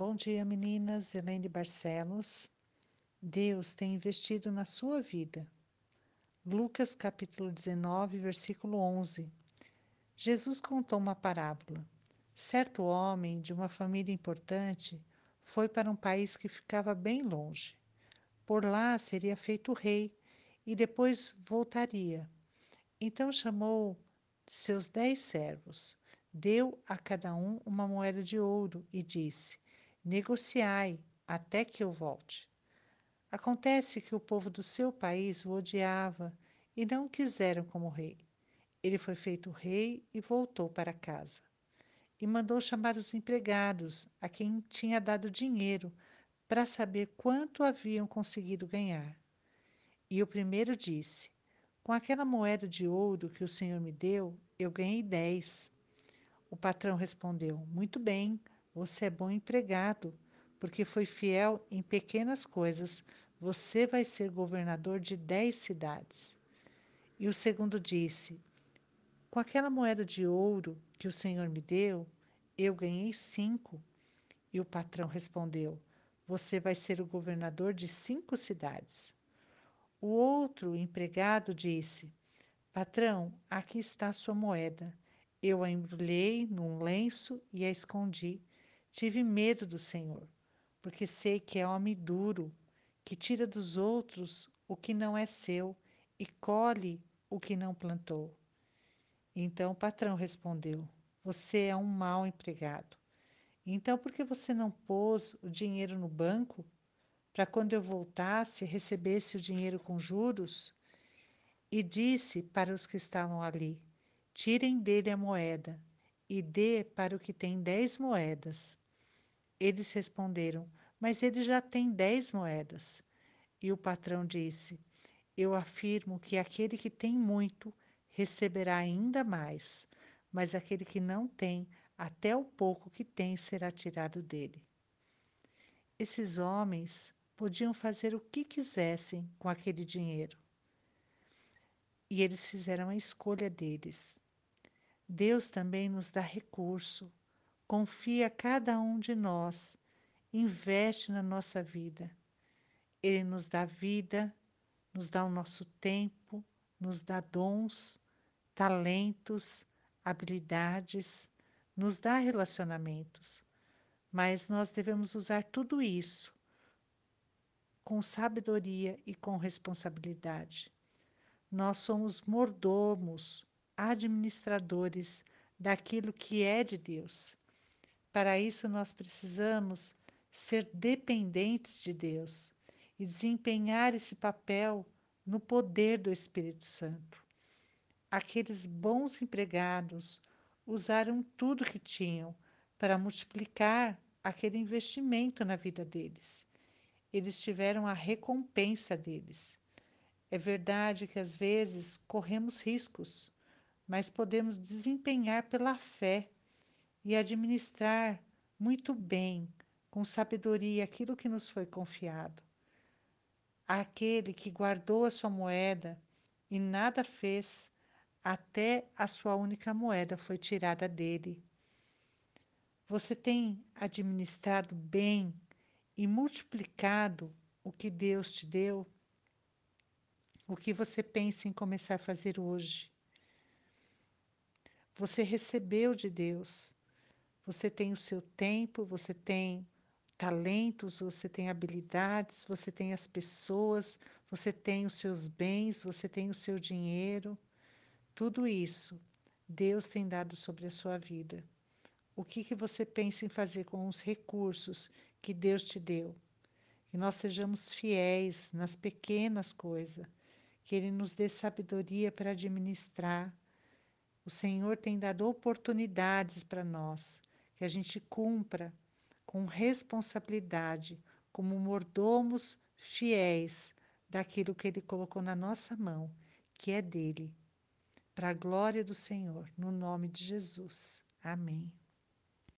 Bom dia, meninas. Helene Barcelos. Deus tem investido na sua vida. Lucas capítulo 19, versículo 11. Jesus contou uma parábola. Certo homem de uma família importante foi para um país que ficava bem longe. Por lá seria feito rei e depois voltaria. Então chamou seus dez servos, deu a cada um uma moeda de ouro e disse: Negociai até que eu volte. Acontece que o povo do seu país o odiava e não o quiseram como rei. Ele foi feito rei e voltou para casa. E mandou chamar os empregados, a quem tinha dado dinheiro, para saber quanto haviam conseguido ganhar. E o primeiro disse: Com aquela moeda de ouro que o Senhor me deu, eu ganhei dez. O patrão respondeu: Muito bem, você é bom empregado, porque foi fiel em pequenas coisas. Você vai ser governador de dez cidades. E o segundo disse: Com aquela moeda de ouro que o Senhor me deu, eu ganhei cinco. E o patrão respondeu: Você vai ser o governador de cinco cidades. O outro empregado disse: Patrão, aqui está sua moeda. Eu a embrulhei num lenço e a escondi. Tive medo do Senhor, porque sei que é homem duro, que tira dos outros o que não é seu e colhe o que não plantou. Então o patrão respondeu: Você é um mau empregado. Então por que você não pôs o dinheiro no banco para quando eu voltasse recebesse o dinheiro com juros? E disse para os que estavam ali: Tirem dele a moeda e dê para o que tem dez moedas. Eles responderam: Mas ele já tem dez moedas. E o patrão disse: Eu afirmo que aquele que tem muito receberá ainda mais, mas aquele que não tem, até o pouco que tem será tirado dele. Esses homens podiam fazer o que quisessem com aquele dinheiro. E eles fizeram a escolha deles. Deus também nos dá recurso, confia cada um de nós, investe na nossa vida. Ele nos dá vida, nos dá o nosso tempo, nos dá dons, talentos, habilidades, nos dá relacionamentos. Mas nós devemos usar tudo isso com sabedoria e com responsabilidade. Nós somos mordomos administradores daquilo que é de Deus. Para isso, nós precisamos ser dependentes de Deus e desempenhar esse papel no poder do Espírito Santo. Aqueles bons empregados usaram tudo que tinham para multiplicar aquele investimento na vida deles. Eles tiveram a recompensa deles. É verdade que às vezes corremos riscos mas podemos desempenhar pela fé e administrar muito bem, com sabedoria, aquilo que nos foi confiado. Aquele que guardou a sua moeda e nada fez, até a sua única moeda foi tirada dele. Você tem administrado bem e multiplicado o que Deus te deu? O que você pensa em começar a fazer hoje? Você recebeu de Deus. Você tem o seu tempo, você tem talentos, você tem habilidades, você tem as pessoas, você tem os seus bens, você tem o seu dinheiro. Tudo isso Deus tem dado sobre a sua vida. O que, que você pensa em fazer com os recursos que Deus te deu? Que nós sejamos fiéis nas pequenas coisas, que Ele nos dê sabedoria para administrar o Senhor tem dado oportunidades para nós, que a gente cumpra com responsabilidade, como mordomos fiéis daquilo que Ele colocou na nossa mão, que é dele. Para a glória do Senhor, no nome de Jesus. Amém.